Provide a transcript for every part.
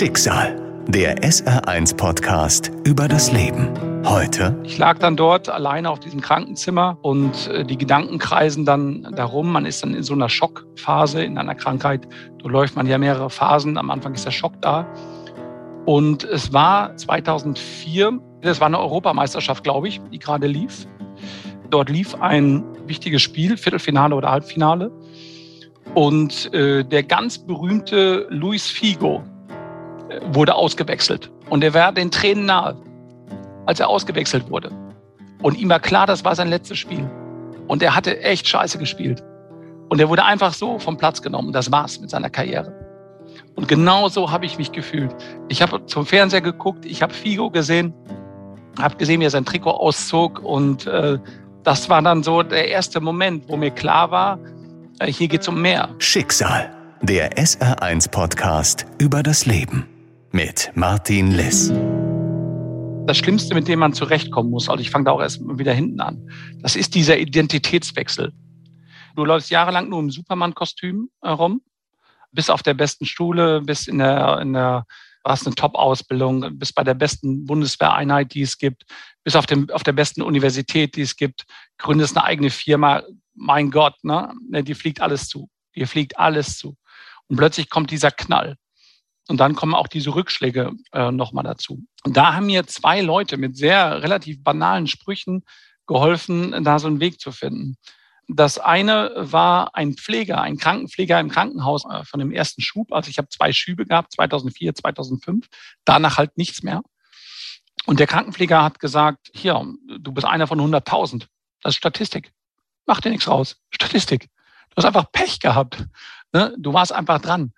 Schicksal. Der SR1-Podcast über das Leben. Heute. Ich lag dann dort alleine auf diesem Krankenzimmer und äh, die Gedanken kreisen dann darum. Man ist dann in so einer Schockphase in einer Krankheit. Da läuft man ja mehrere Phasen. Am Anfang ist der Schock da. Und es war 2004, das war eine Europameisterschaft, glaube ich, die gerade lief. Dort lief ein wichtiges Spiel, Viertelfinale oder Halbfinale. Und äh, der ganz berühmte Luis Figo wurde ausgewechselt. Und er war den Tränen nahe, als er ausgewechselt wurde. Und ihm war klar, das war sein letztes Spiel. Und er hatte echt scheiße gespielt. Und er wurde einfach so vom Platz genommen. Das war's mit seiner Karriere. Und genau so habe ich mich gefühlt. Ich habe zum Fernseher geguckt, ich habe Figo gesehen, habe gesehen, wie er sein Trikot auszog. Und äh, das war dann so der erste Moment, wo mir klar war, äh, hier geht es um mehr. Schicksal, der SR1-Podcast über das Leben mit Martin Liss. Das Schlimmste, mit dem man zurechtkommen muss, also ich fange da auch erst wieder hinten an, das ist dieser Identitätswechsel. Du läufst jahrelang nur im Superman-Kostüm herum, bis auf der besten Schule, bis in der, in der hast eine Top-Ausbildung, bis bei der besten Bundeswehreinheit, die es gibt, bis auf, dem, auf der besten Universität, die es gibt, gründest eine eigene Firma, mein Gott, ne? ne? Die fliegt alles zu. Dir fliegt alles zu. Und plötzlich kommt dieser Knall. Und dann kommen auch diese Rückschläge äh, nochmal dazu. Und da haben mir zwei Leute mit sehr relativ banalen Sprüchen geholfen, da so einen Weg zu finden. Das eine war ein Pfleger, ein Krankenpfleger im Krankenhaus äh, von dem ersten Schub. Also ich habe zwei Schübe gehabt, 2004, 2005. Danach halt nichts mehr. Und der Krankenpfleger hat gesagt, hier, du bist einer von 100.000. Das ist Statistik. Mach dir nichts raus. Statistik. Du hast einfach Pech gehabt. Ne? Du warst einfach dran.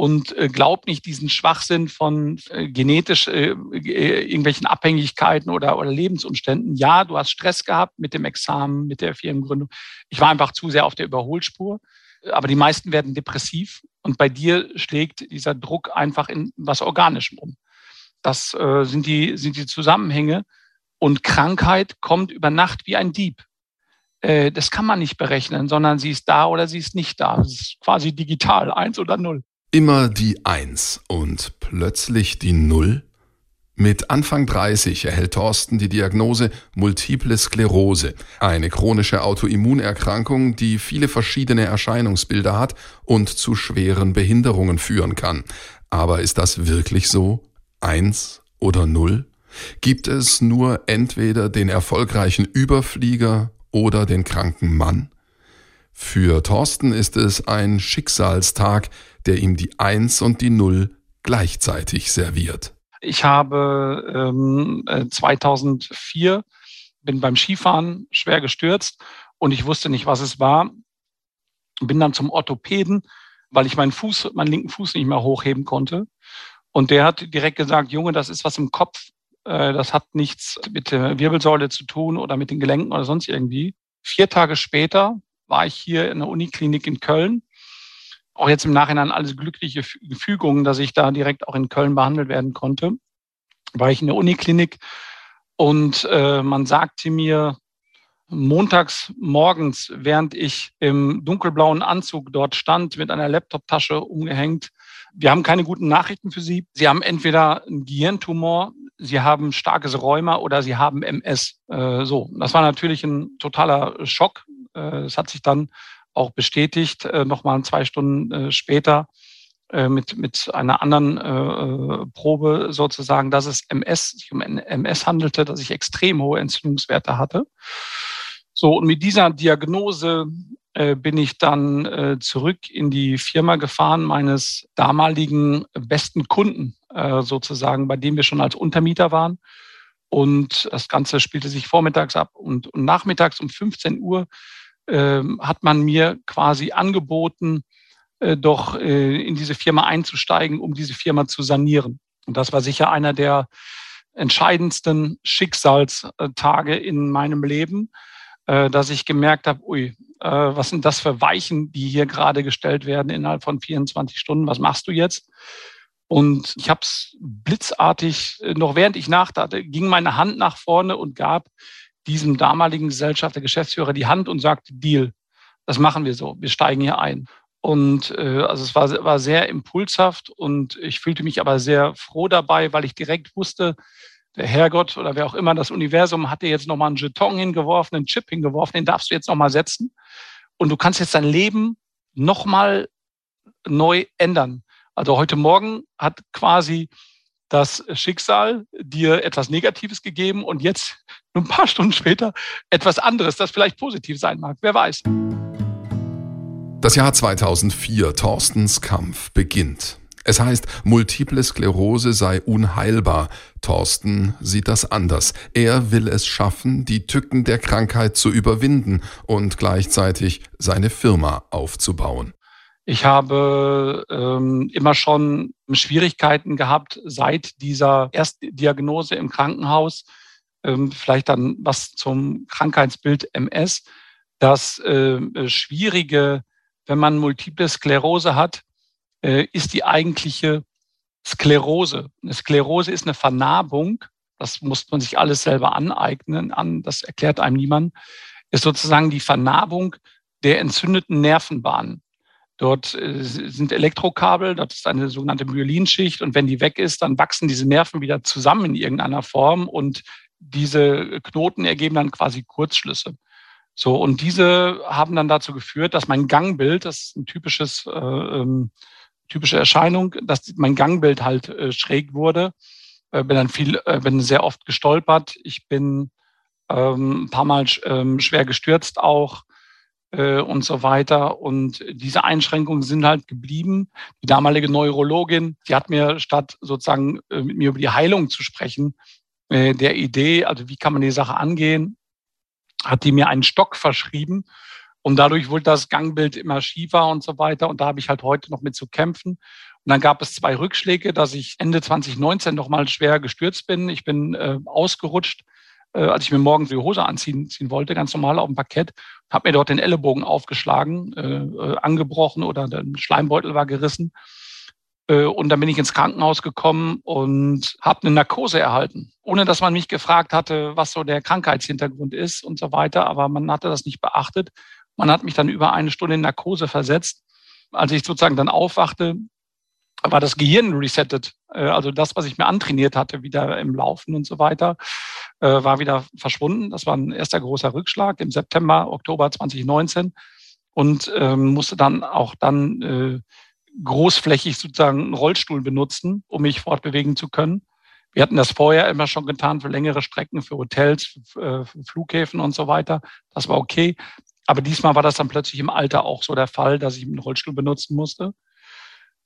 Und äh, glaub nicht diesen Schwachsinn von äh, genetisch äh, äh, irgendwelchen Abhängigkeiten oder, oder Lebensumständen. Ja, du hast Stress gehabt mit dem Examen, mit der Firmengründung. Ich war einfach zu sehr auf der Überholspur. Aber die meisten werden depressiv und bei dir schlägt dieser Druck einfach in was Organischem um. Das äh, sind, die, sind die Zusammenhänge. Und Krankheit kommt über Nacht wie ein Dieb. Das kann man nicht berechnen, sondern sie ist da oder sie ist nicht da. Es ist quasi digital, eins oder null. Immer die Eins und plötzlich die Null? Mit Anfang 30 erhält Thorsten die Diagnose Multiple Sklerose, eine chronische Autoimmunerkrankung, die viele verschiedene Erscheinungsbilder hat und zu schweren Behinderungen führen kann. Aber ist das wirklich so? Eins oder Null? Gibt es nur entweder den erfolgreichen Überflieger oder den kranken Mann? Für Thorsten ist es ein Schicksalstag, der ihm die Eins und die Null gleichzeitig serviert. Ich habe ähm, 2004 äh, bin beim Skifahren schwer gestürzt und ich wusste nicht, was es war. Bin dann zum Orthopäden, weil ich meinen Fuß, meinen linken Fuß nicht mehr hochheben konnte. Und der hat direkt gesagt, Junge, das ist was im Kopf. Äh, das hat nichts mit der Wirbelsäule zu tun oder mit den Gelenken oder sonst irgendwie. Vier Tage später war ich hier in der Uniklinik in Köln. Auch jetzt im Nachhinein alles glückliche Fügungen, dass ich da direkt auch in Köln behandelt werden konnte. War ich in der Uniklinik und äh, man sagte mir montags morgens, während ich im dunkelblauen Anzug dort stand, mit einer Laptoptasche umgehängt, wir haben keine guten Nachrichten für Sie. Sie haben entweder einen Gehirntumor, Sie haben starkes Rheuma oder Sie haben MS. Äh, so, das war natürlich ein totaler Schock. Äh, es hat sich dann auch bestätigt, äh, nochmal zwei Stunden äh, später äh, mit, mit einer anderen äh, Probe sozusagen, dass es MS, sich um MS handelte, dass ich extrem hohe Entzündungswerte hatte. So, und mit dieser Diagnose äh, bin ich dann äh, zurück in die Firma gefahren meines damaligen besten Kunden äh, sozusagen, bei dem wir schon als Untermieter waren. Und das Ganze spielte sich vormittags ab und, und nachmittags um 15 Uhr äh, hat man mir quasi angeboten, äh, doch äh, in diese Firma einzusteigen, um diese Firma zu sanieren. Und das war sicher einer der entscheidendsten Schicksalstage in meinem Leben, äh, dass ich gemerkt habe, ui, was sind das für Weichen, die hier gerade gestellt werden innerhalb von 24 Stunden? Was machst du jetzt? Und ich habe es blitzartig, noch während ich nachdachte, ging meine Hand nach vorne und gab diesem damaligen Gesellschafter, Geschäftsführer die Hand und sagte, Deal, das machen wir so, wir steigen hier ein. Und äh, also es war, war sehr impulshaft und ich fühlte mich aber sehr froh dabei, weil ich direkt wusste, der Herrgott oder wer auch immer das Universum hat dir jetzt nochmal einen Jeton hingeworfen, einen Chip hingeworfen, den darfst du jetzt nochmal setzen. Und du kannst jetzt dein Leben nochmal neu ändern. Also heute Morgen hat quasi das Schicksal dir etwas Negatives gegeben und jetzt, nur ein paar Stunden später, etwas anderes, das vielleicht positiv sein mag. Wer weiß. Das Jahr 2004, Thorstens Kampf, beginnt. Es heißt, multiple Sklerose sei unheilbar. Thorsten sieht das anders. Er will es schaffen, die Tücken der Krankheit zu überwinden und gleichzeitig seine Firma aufzubauen. Ich habe ähm, immer schon Schwierigkeiten gehabt seit dieser Erstdiagnose im Krankenhaus. Ähm, vielleicht dann was zum Krankheitsbild MS. Das äh, Schwierige, wenn man multiple Sklerose hat, äh, ist die eigentliche Sklerose. Eine Sklerose ist eine Vernarbung. Das muss man sich alles selber aneignen. An, das erklärt einem niemand. Ist sozusagen die Vernarbung der entzündeten Nervenbahnen. Dort äh, sind Elektrokabel, das ist eine sogenannte Myelinschicht und wenn die weg ist, dann wachsen diese Nerven wieder zusammen in irgendeiner Form und diese Knoten ergeben dann quasi Kurzschlüsse. So, und diese haben dann dazu geführt, dass mein Gangbild, das ist ein typisches, äh, ähm, typische Erscheinung, dass mein Gangbild halt äh, schräg wurde. Äh, bin dann viel, äh, bin sehr oft gestolpert. Ich bin ähm, ein paar Mal ähm, schwer gestürzt auch äh, und so weiter. Und diese Einschränkungen sind halt geblieben. Die damalige Neurologin, die hat mir statt sozusagen äh, mit mir über die Heilung zu sprechen, äh, der Idee, also wie kann man die Sache angehen, hat die mir einen Stock verschrieben. Und dadurch wurde das Gangbild immer schiefer und so weiter. Und da habe ich halt heute noch mit zu kämpfen. Und dann gab es zwei Rückschläge, dass ich Ende 2019 nochmal schwer gestürzt bin. Ich bin äh, ausgerutscht äh, als ich mir morgens die Hose anziehen ziehen wollte, ganz normal auf dem Parkett, habe mir dort den Ellenbogen aufgeschlagen, äh, äh, angebrochen oder der Schleimbeutel war gerissen. Äh, und dann bin ich ins Krankenhaus gekommen und habe eine Narkose erhalten, ohne dass man mich gefragt hatte, was so der Krankheitshintergrund ist und so weiter. Aber man hatte das nicht beachtet. Man hat mich dann über eine Stunde in Narkose versetzt. Als ich sozusagen dann aufwachte, war das Gehirn resettet. Äh, also das, was ich mir antrainiert hatte, wieder im Laufen und so weiter, war wieder verschwunden. Das war ein erster großer Rückschlag im September, Oktober 2019 und ähm, musste dann auch dann äh, großflächig sozusagen einen Rollstuhl benutzen, um mich fortbewegen zu können. Wir hatten das vorher immer schon getan für längere Strecken, für Hotels, für, für Flughäfen und so weiter. Das war okay. Aber diesmal war das dann plötzlich im Alter auch so der Fall, dass ich einen Rollstuhl benutzen musste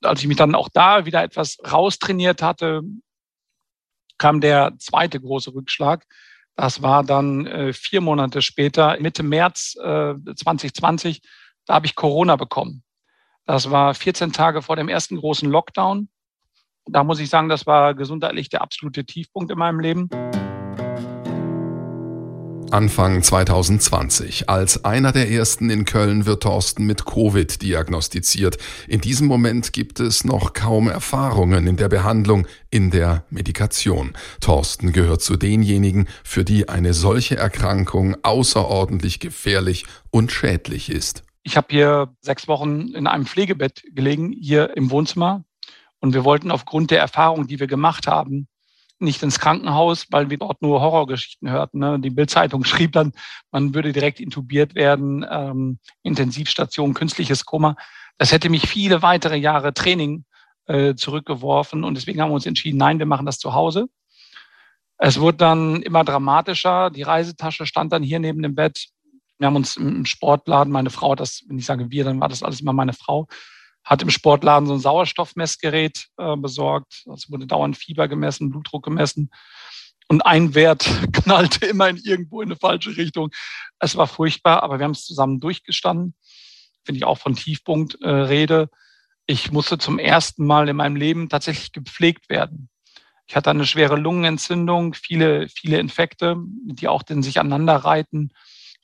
als ich mich dann auch da wieder etwas raustrainiert hatte, kam der zweite große Rückschlag. Das war dann äh, vier Monate später, Mitte März äh, 2020, da habe ich Corona bekommen. Das war 14 Tage vor dem ersten großen Lockdown. Da muss ich sagen, das war gesundheitlich der absolute Tiefpunkt in meinem Leben. Anfang 2020. Als einer der ersten in Köln wird Thorsten mit Covid diagnostiziert. In diesem Moment gibt es noch kaum Erfahrungen in der Behandlung, in der Medikation. Thorsten gehört zu denjenigen, für die eine solche Erkrankung außerordentlich gefährlich und schädlich ist. Ich habe hier sechs Wochen in einem Pflegebett gelegen, hier im Wohnzimmer. Und wir wollten aufgrund der Erfahrung, die wir gemacht haben, nicht ins Krankenhaus, weil wir dort nur Horrorgeschichten hörten. Ne? Die Bildzeitung schrieb dann, man würde direkt intubiert werden, ähm, Intensivstation, künstliches Koma. Das hätte mich viele weitere Jahre Training äh, zurückgeworfen und deswegen haben wir uns entschieden, nein, wir machen das zu Hause. Es wurde dann immer dramatischer. Die Reisetasche stand dann hier neben dem Bett. Wir haben uns im Sportladen, meine Frau, das, wenn ich sage wir, dann war das alles immer meine Frau, hat im Sportladen so ein Sauerstoffmessgerät äh, besorgt. Also wurde dauernd Fieber gemessen, Blutdruck gemessen. Und ein Wert knallte immer in irgendwo in eine falsche Richtung. Es war furchtbar, aber wir haben es zusammen durchgestanden. Finde ich auch von Tiefpunkt äh, Rede. Ich musste zum ersten Mal in meinem Leben tatsächlich gepflegt werden. Ich hatte eine schwere Lungenentzündung, viele, viele Infekte, die auch den sich aneinander reiten.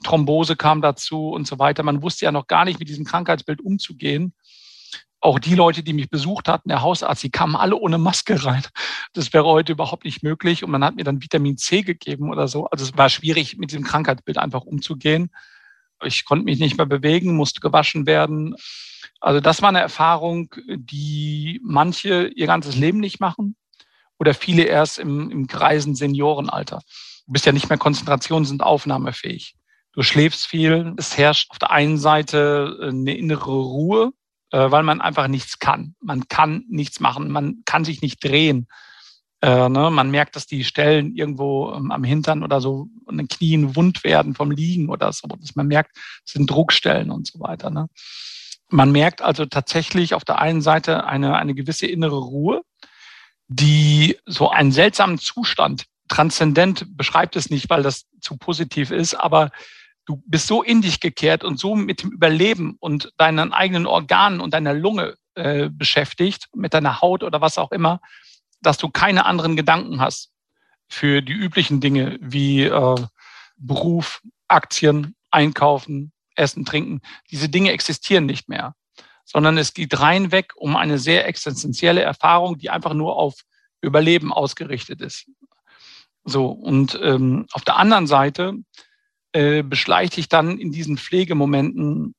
Thrombose kam dazu und so weiter. Man wusste ja noch gar nicht, mit diesem Krankheitsbild umzugehen auch die Leute, die mich besucht hatten, der Hausarzt, die kamen alle ohne Maske rein. Das wäre heute überhaupt nicht möglich. Und man hat mir dann Vitamin C gegeben oder so. Also es war schwierig, mit diesem Krankheitsbild einfach umzugehen. Ich konnte mich nicht mehr bewegen, musste gewaschen werden. Also das war eine Erfahrung, die manche ihr ganzes Leben nicht machen oder viele erst im, im greisen Seniorenalter. Du bist ja nicht mehr konzentrations- und aufnahmefähig. Du schläfst viel. Es herrscht auf der einen Seite eine innere Ruhe, weil man einfach nichts kann. Man kann nichts machen. Man kann sich nicht drehen. Äh, ne? Man merkt, dass die Stellen irgendwo ähm, am Hintern oder so an den Knien wund werden vom Liegen oder so. Dass man merkt, es sind Druckstellen und so weiter. Ne? Man merkt also tatsächlich auf der einen Seite eine, eine gewisse innere Ruhe, die so einen seltsamen Zustand, transzendent beschreibt es nicht, weil das zu positiv ist, aber du bist so in dich gekehrt und so mit dem Überleben und deinen eigenen Organen und deiner Lunge äh, beschäftigt, mit deiner Haut oder was auch immer, dass du keine anderen Gedanken hast für die üblichen Dinge wie äh, Beruf, Aktien, Einkaufen, Essen, Trinken. Diese Dinge existieren nicht mehr, sondern es geht rein weg um eine sehr existenzielle Erfahrung, die einfach nur auf Überleben ausgerichtet ist. So, und ähm, auf der anderen Seite äh, beschleicht dich dann in diesen Pflegemomenten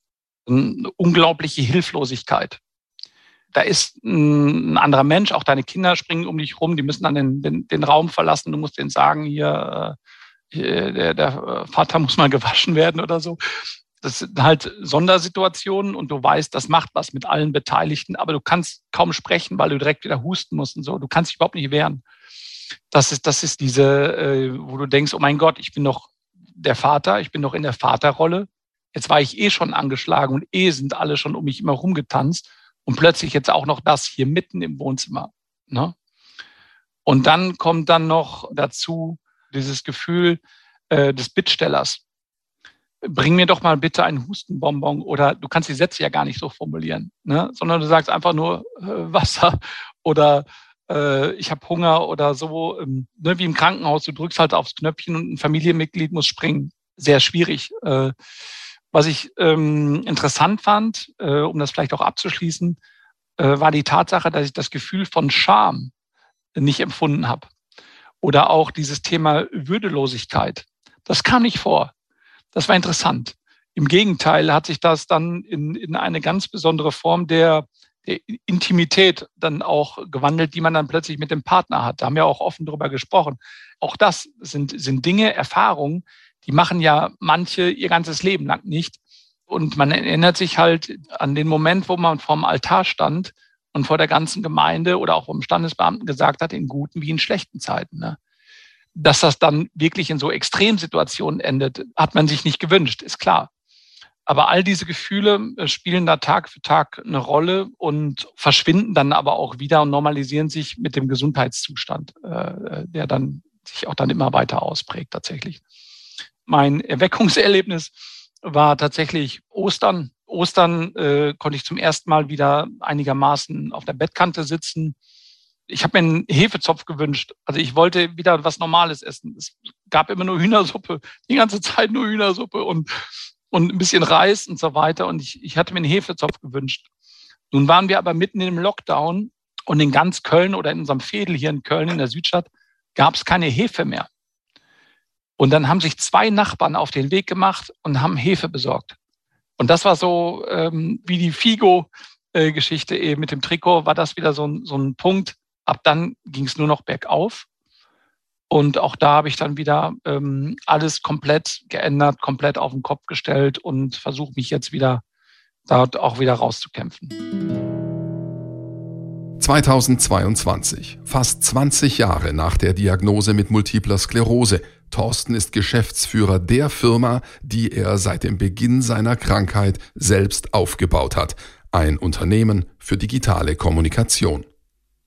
eine unglaubliche Hilflosigkeit da ist ein anderer Mensch, auch deine Kinder springen um dich rum, die müssen dann den, den, den Raum verlassen, du musst denen sagen, hier, äh, der, der Vater muss mal gewaschen werden oder so. Das sind halt Sondersituationen und du weißt, das macht was mit allen Beteiligten, aber du kannst kaum sprechen, weil du direkt wieder husten musst und so. Du kannst dich überhaupt nicht wehren. Das ist, das ist diese, äh, wo du denkst, oh mein Gott, ich bin noch der Vater, ich bin noch in der Vaterrolle. Jetzt war ich eh schon angeschlagen und eh sind alle schon um mich immer rumgetanzt. Und plötzlich jetzt auch noch das hier mitten im Wohnzimmer. Ne? Und dann kommt dann noch dazu dieses Gefühl äh, des Bittstellers. Bring mir doch mal bitte einen Hustenbonbon oder du kannst die Sätze ja gar nicht so formulieren, ne? sondern du sagst einfach nur äh, Wasser oder äh, ich habe Hunger oder so, ähm, ne? wie im Krankenhaus. Du drückst halt aufs Knöpfchen und ein Familienmitglied muss springen. Sehr schwierig. Äh, was ich ähm, interessant fand, äh, um das vielleicht auch abzuschließen, äh, war die Tatsache, dass ich das Gefühl von Scham nicht empfunden habe. Oder auch dieses Thema Würdelosigkeit. Das kam nicht vor. Das war interessant. Im Gegenteil hat sich das dann in, in eine ganz besondere Form der, der Intimität dann auch gewandelt, die man dann plötzlich mit dem Partner hat. Da haben wir auch offen darüber gesprochen. Auch das sind, sind Dinge, Erfahrungen, die machen ja manche ihr ganzes Leben lang nicht. Und man erinnert sich halt an den Moment, wo man vorm Altar stand und vor der ganzen Gemeinde oder auch vom Standesbeamten gesagt hat, in guten wie in schlechten Zeiten. Ne? Dass das dann wirklich in so Extremsituationen endet, hat man sich nicht gewünscht, ist klar. Aber all diese Gefühle äh, spielen da Tag für Tag eine Rolle und verschwinden dann aber auch wieder und normalisieren sich mit dem Gesundheitszustand, äh, äh, der dann sich auch dann immer weiter ausprägt tatsächlich mein Erweckungserlebnis war tatsächlich Ostern. Ostern äh, konnte ich zum ersten Mal wieder einigermaßen auf der Bettkante sitzen. Ich habe mir einen Hefezopf gewünscht. Also ich wollte wieder was Normales essen. Es gab immer nur Hühnersuppe, die ganze Zeit nur Hühnersuppe und, und ein bisschen Reis und so weiter. Und ich, ich hatte mir einen Hefezopf gewünscht. Nun waren wir aber mitten im Lockdown und in ganz Köln oder in unserem Fädel hier in Köln in der Südstadt gab es keine Hefe mehr. Und dann haben sich zwei Nachbarn auf den Weg gemacht und haben Hefe besorgt. Und das war so ähm, wie die Figo-Geschichte eben mit dem Trikot, war das wieder so ein, so ein Punkt. Ab dann ging es nur noch bergauf. Und auch da habe ich dann wieder ähm, alles komplett geändert, komplett auf den Kopf gestellt und versuche mich jetzt wieder dort auch wieder rauszukämpfen. 2022, fast 20 Jahre nach der Diagnose mit multipler Sklerose, Thorsten ist Geschäftsführer der Firma, die er seit dem Beginn seiner Krankheit selbst aufgebaut hat, ein Unternehmen für digitale Kommunikation.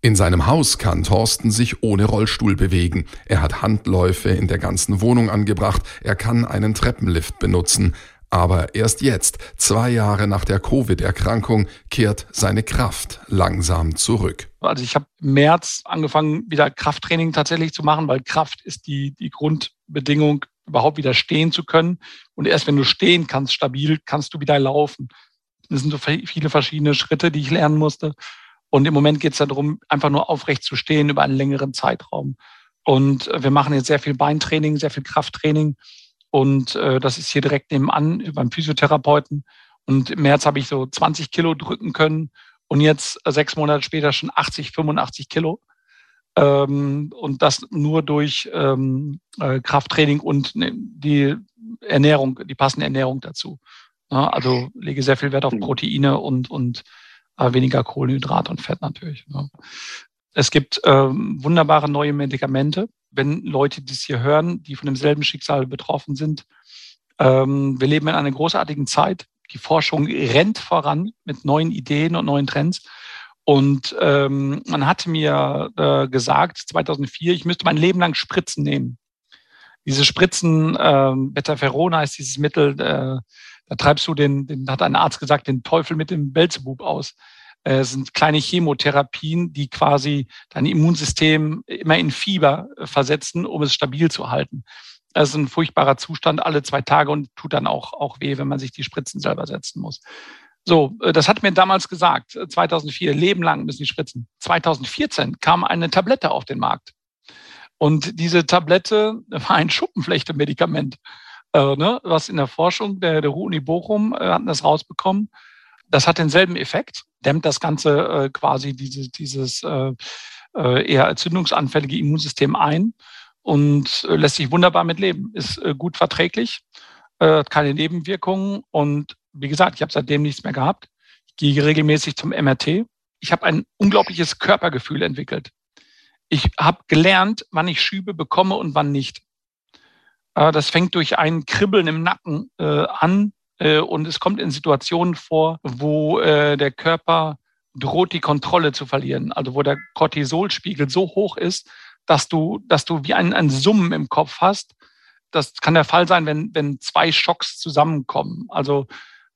In seinem Haus kann Thorsten sich ohne Rollstuhl bewegen. Er hat Handläufe in der ganzen Wohnung angebracht. Er kann einen Treppenlift benutzen. Aber erst jetzt, zwei Jahre nach der Covid-Erkrankung, kehrt seine Kraft langsam zurück. Also ich habe im März angefangen, wieder Krafttraining tatsächlich zu machen, weil Kraft ist die, die Grundbedingung, überhaupt wieder stehen zu können. Und erst wenn du stehen kannst, stabil, kannst du wieder laufen. Das sind so viele verschiedene Schritte, die ich lernen musste. Und im Moment geht es darum, einfach nur aufrecht zu stehen über einen längeren Zeitraum. Und wir machen jetzt sehr viel Beintraining, sehr viel Krafttraining Und äh, das ist hier direkt nebenan beim Physiotherapeuten. Und im März habe ich so 20 Kilo drücken können und jetzt äh, sechs Monate später schon 80, 85 Kilo. Ähm, und das nur durch ähm, äh, Krafttraining und ne, die Ernährung, die passende Ernährung dazu. Ja, also lege sehr viel Wert auf Proteine und, und äh, weniger Kohlenhydrat und Fett natürlich. Ja. Es gibt ähm, wunderbare neue Medikamente, wenn Leute dies hier hören, die von demselben Schicksal betroffen sind. Ähm, wir leben in einer großartigen Zeit. Die Forschung rennt voran mit neuen Ideen und neuen Trends. Und ähm, man hatte mir äh, gesagt, 2004, ich müsste mein Leben lang Spritzen nehmen. Diese Spritzen, äh, Betaferon heißt dieses Mittel, äh, da treibst du den, den, hat ein Arzt gesagt, den Teufel mit dem Belzebub aus. Äh, es sind kleine Chemotherapien, die quasi dein Immunsystem immer in Fieber äh, versetzen, um es stabil zu halten. Das ist ein furchtbarer Zustand alle zwei Tage und tut dann auch, auch weh, wenn man sich die Spritzen selber setzen muss. So, äh, das hat mir damals gesagt, 2004, Leben lang müssen die spritzen. 2014 kam eine Tablette auf den Markt. Und diese Tablette war ein Schuppenflechte-Medikament, äh, ne, was in der Forschung der, der Uni Bochum äh, hatten das rausbekommen. Das hat denselben Effekt, dämmt das Ganze äh, quasi diese, dieses äh, äh, eher entzündungsanfällige Immunsystem ein und äh, lässt sich wunderbar mit leben. Ist äh, gut verträglich, äh, hat keine Nebenwirkungen und wie gesagt, ich habe seitdem nichts mehr gehabt. Ich gehe regelmäßig zum MRT. Ich habe ein unglaubliches Körpergefühl entwickelt. Ich habe gelernt, wann ich Schübe bekomme und wann nicht. Äh, das fängt durch ein Kribbeln im Nacken äh, an äh, und es kommt in Situationen vor, wo äh, der Körper droht, die Kontrolle zu verlieren. Also wo der Cortisolspiegel so hoch ist, dass du, dass du wie ein, ein Summen im Kopf hast. Das kann der Fall sein, wenn, wenn zwei Schocks zusammenkommen. Also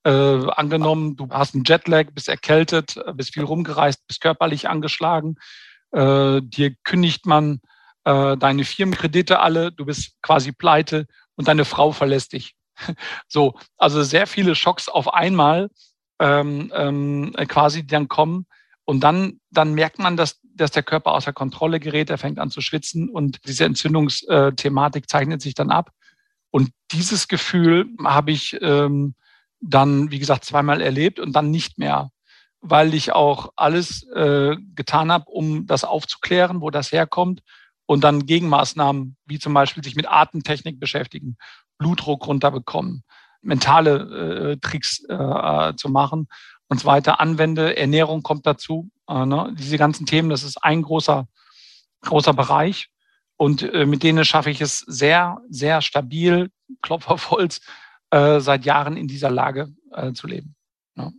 äh, angenommen, du hast einen Jetlag, bist erkältet, bist viel rumgereist, bist körperlich angeschlagen, äh, dir kündigt man äh, deine Firmenkredite alle, du bist quasi pleite und deine Frau verlässt dich. so, also sehr viele Schocks auf einmal ähm, ähm, quasi, die dann kommen. Und dann, dann merkt man, dass, dass der Körper außer Kontrolle gerät, er fängt an zu schwitzen und diese Entzündungsthematik zeichnet sich dann ab. Und dieses Gefühl habe ich ähm, dann, wie gesagt, zweimal erlebt und dann nicht mehr, weil ich auch alles äh, getan habe, um das aufzuklären, wo das herkommt und dann Gegenmaßnahmen, wie zum Beispiel sich mit Atemtechnik beschäftigen, Blutdruck runterbekommen, mentale äh, Tricks äh, zu machen und so weiter anwende. Ernährung kommt dazu. Äh, ne? Diese ganzen Themen, das ist ein großer, großer Bereich. Und äh, mit denen schaffe ich es sehr, sehr stabil, Klopf auf Holz, äh, seit Jahren in dieser Lage äh, zu leben. Ja.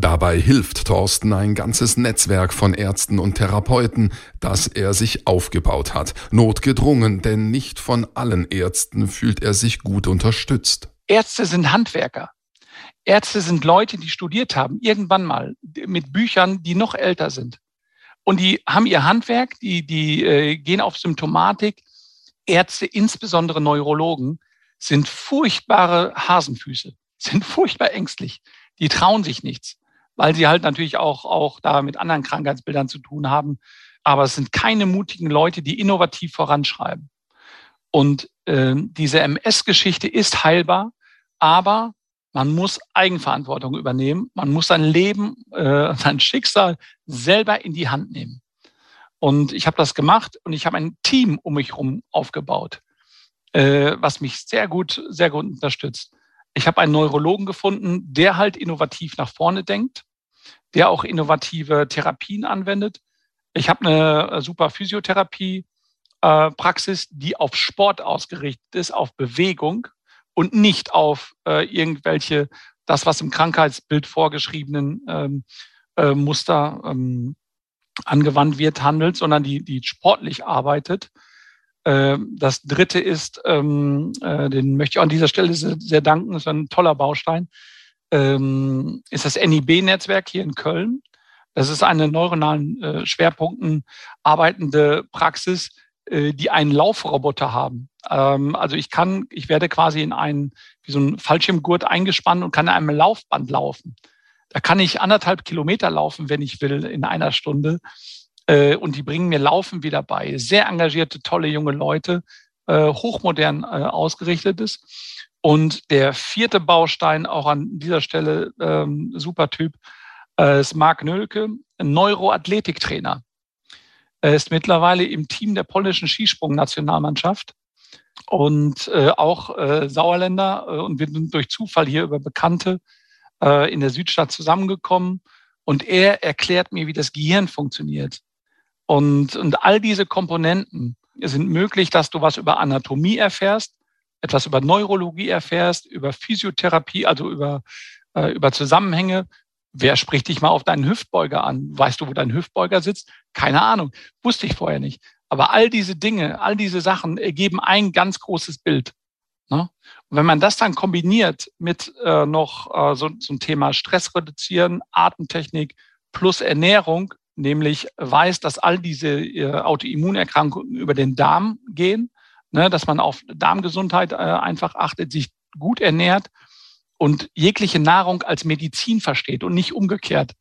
Dabei hilft Thorsten ein ganzes Netzwerk von Ärzten und Therapeuten, das er sich aufgebaut hat. Notgedrungen, denn nicht von allen Ärzten fühlt er sich gut unterstützt. Ärzte sind Handwerker. Ärzte sind Leute, die studiert haben, irgendwann mal mit Büchern, die noch älter sind. Und die haben ihr Handwerk, die, die äh, gehen auf Symptomatik. Ärzte, insbesondere Neurologen, sind furchtbare Hasenfüße, sind furchtbar ängstlich. Die trauen sich nichts, weil sie halt natürlich auch, auch da mit anderen Krankheitsbildern zu tun haben. Aber es sind keine mutigen Leute, die innovativ voranschreiben. Und äh, diese MS-Geschichte ist heilbar, aber man muss Eigenverantwortung übernehmen. Man muss sein Leben, äh, sein Schicksal selber in die Hand nehmen. Und ich habe das gemacht und ich habe ein Team um mich herum aufgebaut äh, was mich sehr gut, sehr gut unterstützt. Ich habe einen Neurologen gefunden, der halt innovativ nach vorne denkt, der auch innovative Therapien anwendet. Ich habe eine äh, super Physiotherapie äh, die auf Sport ausgerichtet ist, auf Bewegung und nicht auf äh, irgendwelche, das, was im Krankheitsbild vorgeschriebenen ähm, äh, Muster ähm, angewandt wird, handelt, sondern die, die sportlich arbeitet. Ähm, das dritte ist, den möchte ich an dieser Stelle sehr, danken, das ist ein toller Baustein, ähm, ist das NIB-Netzwerk hier in Köln. Das ist eine neuronalen äh, Schwerpunkten arbeitende Praxis, äh, die einen Laufroboter haben. also ich kann, ich werde quasi in einen, wie so ein Fallschirmgurt eingespannt und kann in einem Laufband laufen. Da kann ich anderthalb Kilometer laufen, wenn ich will, in einer Stunde. Äh, und die bringen mir Laufen wieder bei. Sehr engagierte, tolle junge Leute, äh, hochmodern äh, ausgerichtet ist. Und der vierte Baustein, auch an dieser Stelle ähm, super Typ, äh, ist Marc Nölke, Neuroathletiktrainer. Er ist mittlerweile im Team der polnischen Skisprung-Nationalmannschaft und äh, auch äh, Sauerländer. Äh, und wir sind durch Zufall hier über Bekannte äh, in der Südstadt zusammengekommen. Und er erklärt mir, wie das Gehirn funktioniert. Und, und all diese Komponenten sind möglich, dass du was über Anatomie erfährst, etwas über Neurologie erfährst, über Physiotherapie, also über, äh, über Zusammenhänge. Wer spricht dich mal auf deinen Hüftbeuger an? Weißt du, wo dein Hüftbeuger sitzt? Keine Ahnung. Wusste ich vorher nicht. Aber all diese Dinge, all diese Sachen ergeben ein ganz großes Bild. Ne? Und wenn man das dann kombiniert mit äh, noch äh, so, so ein Thema Stress reduzieren, Atemtechnik plus Ernährung, nämlich weiß, dass all diese äh, Autoimmunerkrankungen über den Darm gehen, ne, dass man auf Darmgesundheit äh, einfach achtet, sich gut ernährt und jegliche Nahrung als Medizin versteht und nicht umgekehrt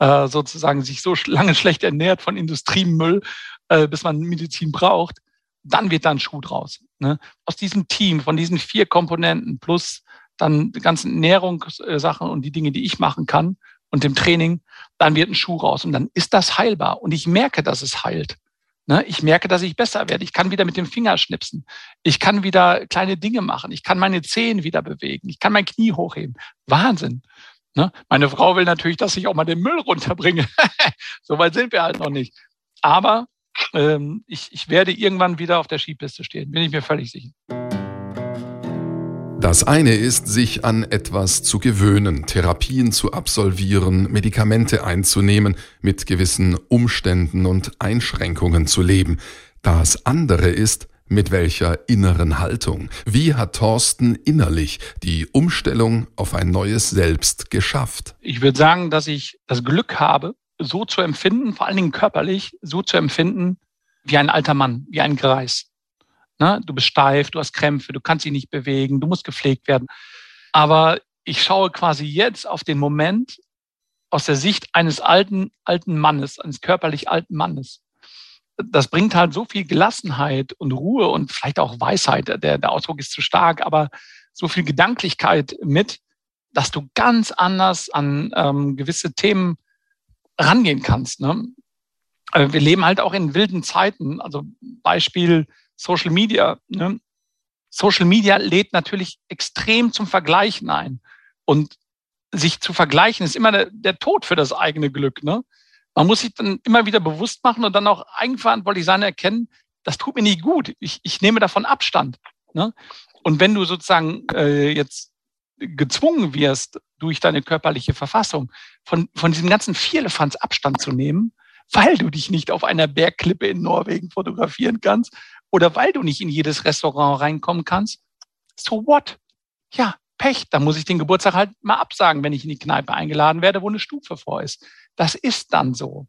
äh, sozusagen sich so lange schlecht ernährt von Industriemüll, äh, bis man Medizin braucht, dann wird dann Schuh draus. Ne? Aus diesem Team, von diesen vier Komponenten plus dann die ganzen Ernährungssachen und die Dinge, die ich machen kann und dem Training, dann wird ein Schuh raus und dann ist das heilbar. Und ich merke, dass es heilt. Ne? Ich merke, dass ich besser werde. Ich kann wieder mit dem Finger schnipsen. Ich kann wieder kleine Dinge machen. Ich kann meine Zehen wieder bewegen. Ich kann mein Knie hochheben. Wahnsinn. Ne? Meine Frau will natürlich, dass ich auch mal den Müll runterbringe. so weit sind wir halt noch nicht. Aber ähm, ich, ich werde irgendwann wieder auf der Skipiste stehen, bin ich mir völlig sicher. Das eine ist, sich an etwas zu gewöhnen, Therapien zu absolvieren, Medikamente einzunehmen, mit gewissen Umständen und Einschränkungen zu leben. Das andere ist, mit welcher inneren Haltung? Wie hat Thorsten innerlich die Umstellung auf ein neues Selbst geschafft? Ich würde sagen, dass ich das Glück habe, so zu empfinden, vor allen Dingen körperlich, so zu empfinden wie ein alter Mann, wie ein Greis. Ne? Du bist steif, du hast Krämpfe, du kannst dich nicht bewegen, du musst gepflegt werden. Aber ich schaue quasi jetzt auf den Moment aus der Sicht eines alten, alten Mannes, eines körperlich alten Mannes. Das bringt halt so viel Gelassenheit und Ruhe und vielleicht auch Weisheit. Der, der Ausdruck ist zu stark, aber so viel Gedanklichkeit mit, dass du ganz anders an ähm, gewisse Themen rangehen kannst. Ne? Äh, wir leben halt auch in wilden Zeiten. Also Beispiel Social Media. Ne? Social Media lädt natürlich extrem zum Vergleichen ein. Und sich zu vergleichen ist immer der, der Tod für das eigene Glück. Ne? Man muss sich dann immer wieder bewusst machen und dann auch eigenverantwortlich sein, erkennen, das tut mir nicht gut. Ich, ich nehme davon Abstand. Ne? Und wenn du sozusagen äh, jetzt gezwungen wirst, durch deine körperliche Verfassung, von, von diesem ganzen Vierlefanz Abstand zu nehmen, weil du dich nicht auf einer Bergklippe in Norwegen fotografieren kannst oder weil du nicht in jedes Restaurant reinkommen kannst. So what? Ja, Pech. Da muss ich den Geburtstag halt mal absagen, wenn ich in die Kneipe eingeladen werde, wo eine Stufe vor ist. Das ist dann so.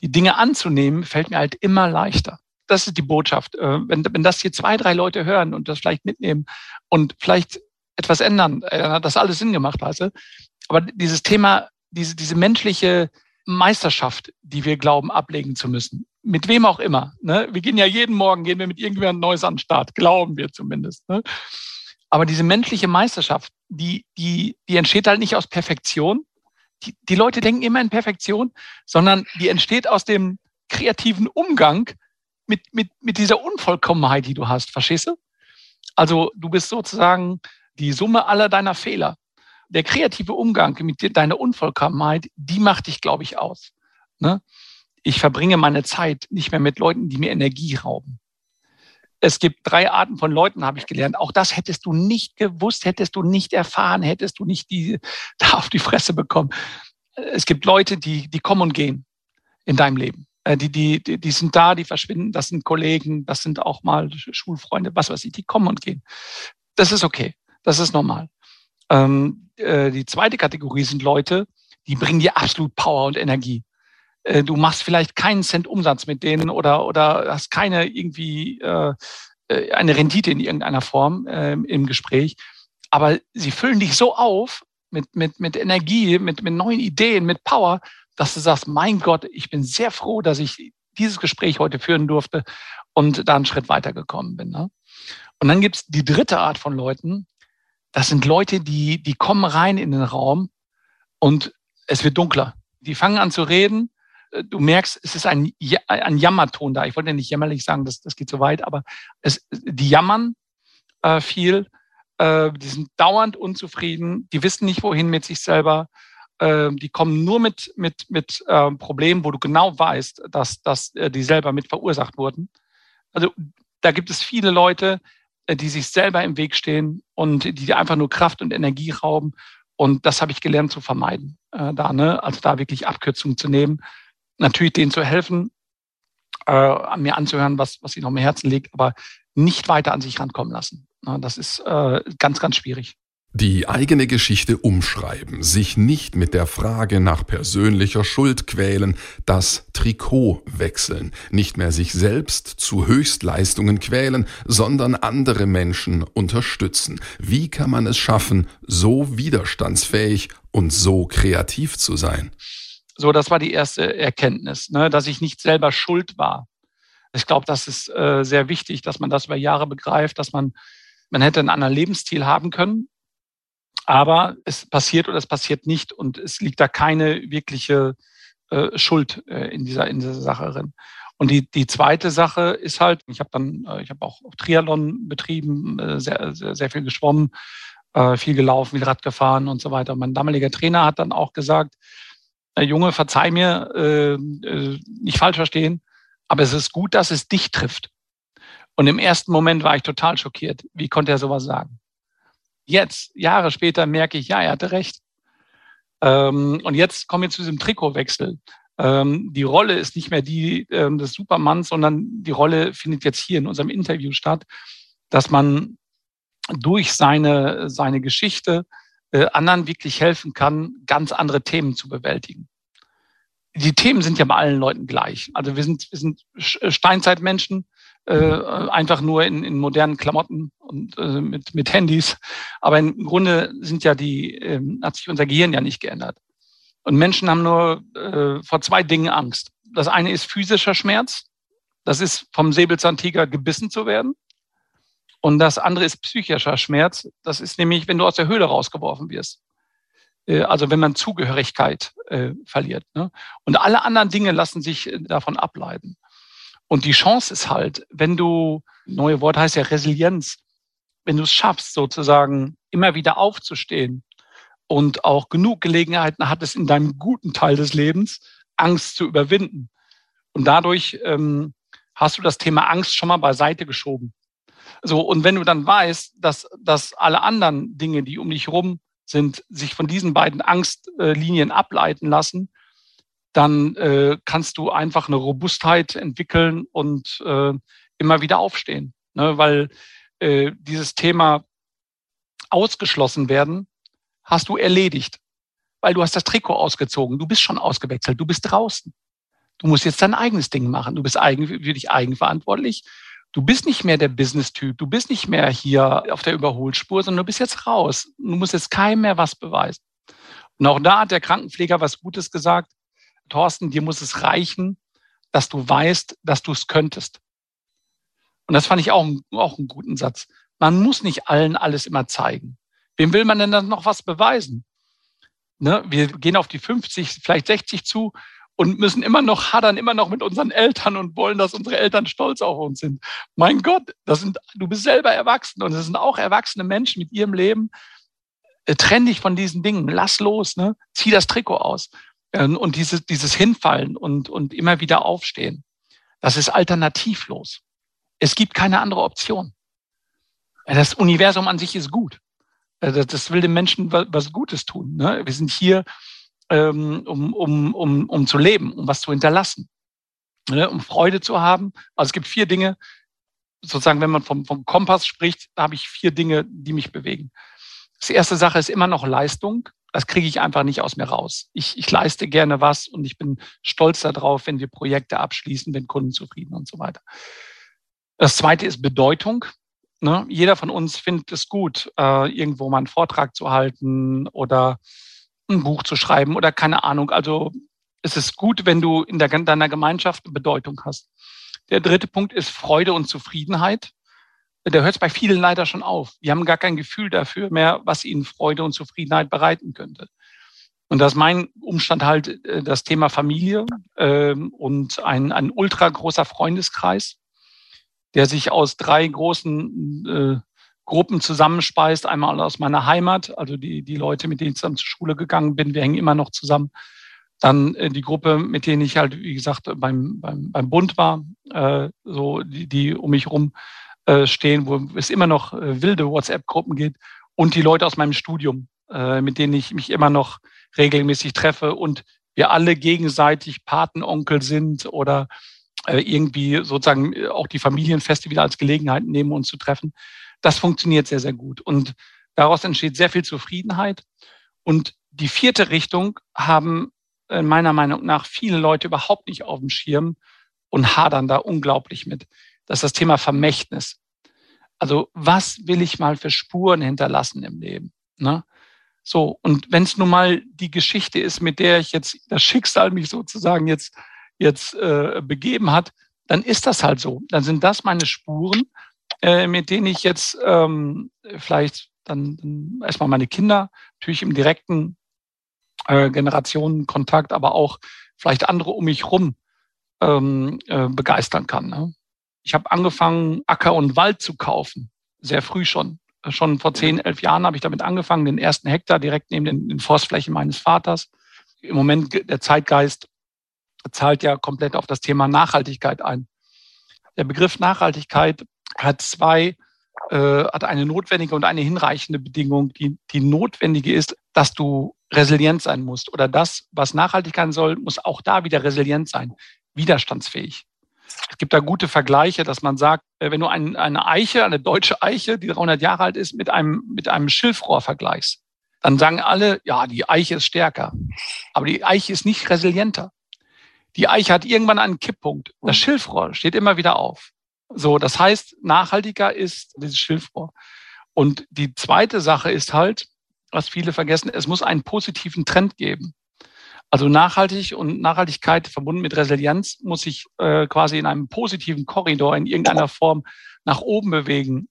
Die Dinge anzunehmen, fällt mir halt immer leichter. Das ist die Botschaft. Äh, wenn, wenn das hier zwei, drei Leute hören und das vielleicht mitnehmen und vielleicht etwas ändern. Äh, dann hat das alles Sinn gemacht, weißt du? Aber dieses Thema, diese, diese menschliche Meisterschaft, die wir glauben, ablegen zu müssen, mit wem auch immer. Ne? Wir gehen ja jeden Morgen, gehen wir mit irgendjemandem Neues an den Start, glauben wir zumindest. Ne? Aber diese menschliche Meisterschaft, die, die, die entsteht halt nicht aus Perfektion. Die, die Leute denken immer in Perfektion, sondern die entsteht aus dem kreativen Umgang mit, mit, mit dieser Unvollkommenheit, die du hast. Verstehst du? Also du bist sozusagen die Summe aller deiner Fehler. Der kreative Umgang mit deiner Unvollkommenheit, die macht dich, glaube ich, aus. Ne? Ich verbringe meine Zeit nicht mehr mit Leuten, die mir Energie rauben. Es gibt drei Arten von Leuten, habe ich gelernt. Auch das hättest du nicht gewusst, hättest du nicht erfahren, hättest du nicht die, da auf die Fresse bekommen. Es gibt Leute, die, die kommen und gehen in deinem Leben. Äh, die, die, die sind da, die verschwinden, das sind Kollegen, das sind auch mal Schulfreunde, was weiß ich, die kommen und gehen. Das ist okay. Das ist normal. Ähm, äh, die zweite Kategorie sind Leute, die bringen dir absolut Power und Energie. Äh, du machst vielleicht keinen Cent Umsatz mit denen oder, oder hast keine irgendwie äh, äh eine Rendite in irgendeiner Form äh, im Gespräch. Aber sie füllen dich so auf mit, mit, mit Energie, mit, mit neuen Ideen, mit Power, dass du sagst, mein Gott, ich bin sehr froh, dass ich dieses Gespräch heute führen durfte und da einen Schritt weitergekommen bin. Ne? Und dann gibt's die dritte Art von Leuten, das sind Leute, die, die kommen rein in den Raum und es wird dunkler. Die fangen an zu reden. Äh, du merkst, es ist ein, ein Jammerton da. Ich wollte ja nicht jämmerlich sagen, das, das geht so weit, aber es, die jammern äh, viel. Äh, die sind dauernd unzufrieden. Die wissen nicht, wohin mit sich selber. Äh, die kommen nur mit, mit, mit äh, Problemen, wo du genau weißt, dass, dass äh, die selber mit verursacht wurden. Also da gibt es viele Leute, äh, die sich selber im Weg stehen und die einfach nur Kraft und Energie rauben. Und das habe ich gelernt zu vermeiden, da, ne? also da wirklich Abkürzungen zu nehmen. Natürlich denen zu helfen, äh, mir anzuhören, was, was ihnen auf dem Herzen liegt, aber nicht weiter an sich rankommen lassen. Das ist äh, ganz, ganz schwierig. Die eigene Geschichte umschreiben, sich nicht mit der Frage nach persönlicher Schuld quälen, das Trikot wechseln, nicht mehr sich selbst zu Höchstleistungen quälen, sondern andere Menschen unterstützen. Wie kann man es schaffen, so widerstandsfähig und so kreativ zu sein? So, das war die erste Erkenntnis, ne, dass ich nicht selber schuld war. Ich glaube, das ist äh, sehr wichtig, dass man das über Jahre begreift, dass man man hätte einen anderen Lebensstil haben können, aber es passiert oder es passiert nicht und es liegt da keine wirkliche äh, Schuld äh, in, dieser, in dieser Sache drin. Und die, die zweite Sache ist halt, ich habe dann, äh, ich habe auch Triathlon betrieben, äh, sehr, sehr, sehr viel geschwommen, äh, viel gelaufen, viel Rad gefahren und so weiter. Mein damaliger Trainer hat dann auch gesagt, Junge, verzeih mir, äh, nicht falsch verstehen, aber es ist gut, dass es dich trifft. Und im ersten Moment war ich total schockiert. Wie konnte er sowas sagen? Jetzt, Jahre später, merke ich, ja, er hatte recht. Ähm, und jetzt kommen wir zu diesem Trikotwechsel. Ähm, die Rolle ist nicht mehr die ähm, des Supermanns, sondern die Rolle findet jetzt hier in unserem Interview statt, dass man durch seine, seine Geschichte äh, anderen wirklich helfen kann, ganz andere Themen zu bewältigen. Die Themen sind ja bei allen Leuten gleich. Also wir sind, wir sind Steinzeitmenschen, äh, einfach nur in, in modernen Klamotten und äh, mit, mit Handys. Aber im Grunde sind ja die, äh, hat sich unser Gehirn ja nicht geändert. Und Menschen haben nur äh, vor zwei Dingen Angst. Das eine ist physischer Schmerz. Das ist vom Säbelzahntiger gebissen zu werden. Und das andere ist psychischer Schmerz. Das ist nämlich, wenn du aus der Höhle rausgeworfen wirst. Äh, also wenn man Zugehörigkeit äh, verliert. Ne? Und alle anderen Dinge lassen sich äh, davon ableiten. Und die Chance ist halt, wenn du, neue Wort heißt ja Resilienz, wenn du es schaffst, sozusagen immer wieder aufzustehen und auch genug Gelegenheiten hattest in deinem guten Teil des Lebens, Angst zu überwinden. Und dadurch ähm, hast du das Thema Angst schon mal beiseite geschoben. So, und wenn du dann weißt, dass, dass alle anderen Dinge, die um dich herum sind, sich von diesen beiden Angstlinien ableiten lassen, dann äh, kannst du einfach eine Robustheit entwickeln und äh, immer wieder aufstehen. Ne? Weil äh, dieses Thema ausgeschlossen werden, hast du erledigt. Weil du hast das Trikot ausgezogen, du bist schon ausgewechselt, du bist draußen. Du musst jetzt dein eigenes Ding machen. Du bist eigen, für dich eigenverantwortlich. Du bist nicht mehr der Business-Typ. Du bist nicht mehr hier auf der Überholspur, sondern du bist jetzt raus. Du musst jetzt keinem mehr was beweisen. Und auch da hat der Krankenpfleger was Gutes gesagt. Thorsten, dir muss es reichen, dass du weißt, dass du es könntest. Und das fand ich auch, auch einen guten Satz. Man muss nicht allen alles immer zeigen. Wem will man denn dann noch was beweisen? Ne? Wir gehen auf die 50, vielleicht 60 zu und müssen immer noch hadern, immer noch mit unseren Eltern und wollen, dass unsere Eltern stolz auf uns sind. Mein Gott, das sind, du bist selber erwachsen und es sind auch erwachsene Menschen mit ihrem Leben. Äh, trenn dich von diesen Dingen, lass los, ne? zieh das Trikot aus. Ähm, und dieses, dieses Hinfallen und, und immer wieder aufstehen, das ist alternativlos. Es gibt keine andere Option. Das Universum an sich ist gut. Äh, das will den Menschen was Gutes tun. Ne? Wir sind hier, um, um, um, um zu leben, um was zu hinterlassen, ne? um Freude zu haben. Also es gibt vier Dinge, sozusagen, wenn man vom, vom Kompass spricht, da habe ich vier Dinge, die mich bewegen. Das erste Sache ist immer noch Leistung das kriege ich einfach nicht aus mir raus. Ich, ich leiste gerne was und ich bin stolz darauf, wenn wir Projekte abschließen, wenn Kunden zufrieden und so weiter. Das zweite ist Bedeutung. Ne? Jeder von uns findet es gut, äh, irgendwo mal einen Vortrag zu halten oder ein Buch zu schreiben oder keine Ahnung. Also es ist gut, wenn du in der, deiner Gemeinschaft eine Bedeutung hast. Der dritte Punkt ist Freude und Zufriedenheit. da hört es bei vielen leider schon auf. Die haben gar kein Gefühl dafür mehr, was ihnen Freude und Zufriedenheit bereiten könnte. Und das ist mein Umstand halt äh, das Thema Familie ähm, und ein, ein ultra großer Freundeskreis, der sich aus drei großen äh, Gruppen zusammenspeist. Einmal aus meiner Heimat, also die, die Leute, mit denen ich zusammen zur Schule gegangen bin, wir hängen immer noch zusammen. Dann äh, die Gruppe, mit denen ich halt, wie gesagt, beim, beim, beim Bund war, äh, so die, die um mich rum äh, stehen, wo es immer noch äh, wilde WhatsApp-Gruppen gibt. Und die Leute aus meinem Studium, äh, mit denen ich mich immer noch regelmäßig treffe und wir alle gegenseitig Patenonkel sind oder äh, irgendwie sozusagen auch die Familienfeste wieder als Gelegenheit nehmen, uns zu treffen. Das funktioniert sehr, sehr gut. Und daraus entsteht sehr viel Zufriedenheit. Und die vierte Richtung haben äh, meiner Meinung nach viele Leute überhaupt nicht auf dem Schirm und hadern da unglaublich mit. Das ist das Thema Vermächtnis. Also was will ich mal für Spuren hinterlassen im Leben? Ne? So, und wenn es nun mal die Geschichte ist, mit der ich jetzt das Schicksal mich sozusagen jetzt, jetzt äh, begeben hat, dann ist das halt so. Dann sind das meine Spuren, äh, mit denen ich jetzt ähm, vielleicht dann, dann erstmal meine Kinder natürlich im direkten äh, Generationenkontakt, aber auch vielleicht andere um mich rum ähm, äh, begeistern kann. Ne? Ich habe angefangen, Acker und Wald zu kaufen, sehr früh schon. Schon vor zehn, elf Jahren habe ich damit angefangen, den ersten Hektar direkt neben den, den Forstflächen meines Vaters. Im Moment der Zeitgeist zahlt ja komplett auf das Thema Nachhaltigkeit ein. Der Begriff Nachhaltigkeit hat zwei, äh, hat eine notwendige und eine hinreichende Bedingung. Die, die notwendige ist, dass du resilient sein musst oder das, was nachhaltig sein soll, muss auch da wieder resilient sein, widerstandsfähig. Es gibt da gute Vergleiche, dass man sagt, äh, wenn du ein, eine Eiche, eine deutsche Eiche, die 300 Jahre alt ist, mit einem, mit einem Schilfrohr vergleichst, dann sagen alle, ja, die Eiche ist stärker. Aber die Eiche ist nicht resilienter. Die Eiche hat irgendwann einen Kipppunkt. Das Schilfrohr steht immer wieder auf. So, das heißt, nachhaltiger ist dieses Schilfrohr. Und die zweite Sache ist halt, was viele vergessen, es muss einen positiven Trend geben. Also nachhaltig und Nachhaltigkeit verbunden mit Resilienz muss sich äh, quasi in einem positiven Korridor in irgendeiner Form nach oben bewegen.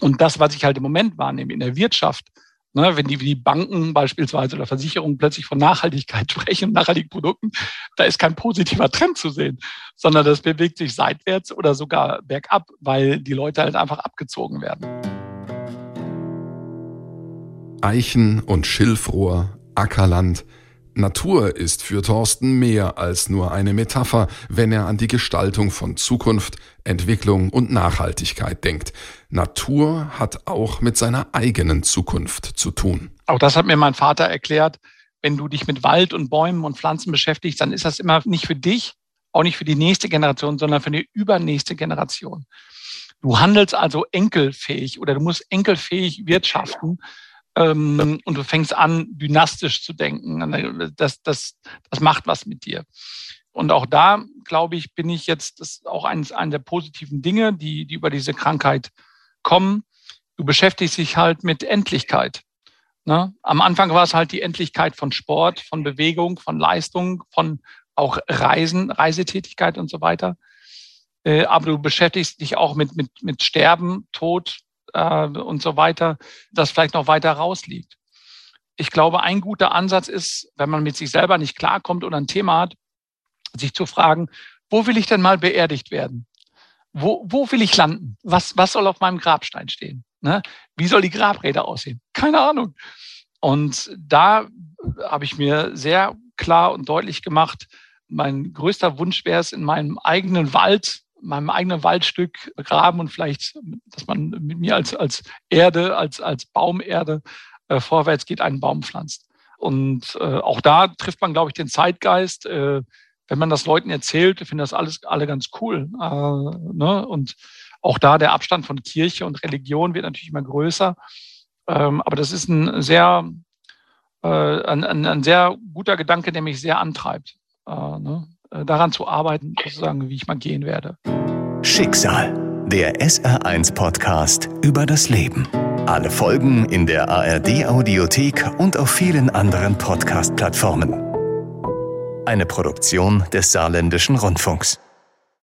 Und das, was ich halt im Moment wahrnehme in der Wirtschaft, ne, wenn die, die Banken beispielsweise oder Versicherungen plötzlich von Nachhaltigkeit sprechen, nachhaltigen Produkten, da ist kein positiver Trend zu sehen, sondern das bewegt sich seitwärts oder sogar bergab, weil die Leute halt einfach abgezogen werden. Eichen und Schilfrohr, Ackerland. Natur ist für Thorsten mehr als nur eine Metapher, wenn er an die Gestaltung von Zukunft, Entwicklung und Nachhaltigkeit denkt. Natur hat auch mit seiner eigenen Zukunft zu tun. Auch das hat mir mein Vater erklärt. Wenn du dich mit Wald und Bäumen und Pflanzen beschäftigst, dann ist das immer nicht für dich, auch nicht für die nächste Generation, sondern für die übernächste Generation. Du handelst also enkelfähig oder du musst enkelfähig wirtschaften ähm, und du fängst an, dynastisch zu denken. Das, das, das macht was mit dir. Und auch da, glaube ich, bin ich jetzt, das ist auch eines, eine der positiven Dinge, die, die über diese Krankheit kommen. Du beschäftigst dich halt mit Endlichkeit. Ne? Am Anfang war es halt die Endlichkeit von Sport, von Bewegung, von Leistung, von auch Reisen, Reisetätigkeit und so weiter. Äh, aber du beschäftigst dich auch mit, mit, mit Sterben, Tod, äh, und so weiter, das vielleicht noch weiter rausliegt. Ich glaube, ein guter Ansatz ist, wenn man mit sich selber nicht klarkommt oder ein Thema hat, sich zu fragen, wo will ich denn mal beerdigt werden? Wo, wo will ich landen? Was, was soll auf meinem Grabstein stehen? Ne? Wie soll die Grabrede aussehen? Keine Ahnung. Und da habe ich mir sehr klar und deutlich gemacht, mein größter Wunsch wäre es, in meinem eigenen Wald meinem eigenen Waldstück begraben und vielleicht, dass man mit mir als, als Erde, als, als Baumerde äh, vorwärts geht, einen Baum pflanzt. Und äh, auch da trifft man, glaube ich, den Zeitgeist. Äh, wenn man das Leuten erzählt, finden das alles alle ganz cool. Äh, ne? Und auch da der Abstand von Kirche und Religion wird natürlich immer größer. Ähm, aber das ist ein sehr, äh, ein, ein, ein sehr guter Gedanke, der mich sehr antreibt. Äh, ne? Äh, daran zu arbeiten, sozusagen, wie ich mal gehen werde. Schicksal, der SR1 Podcast über das Leben. Alle Folgen in der ARD Audiothek und auf vielen anderen Podcast-Plattformen. Eine Produktion des Saarländischen Rundfunks.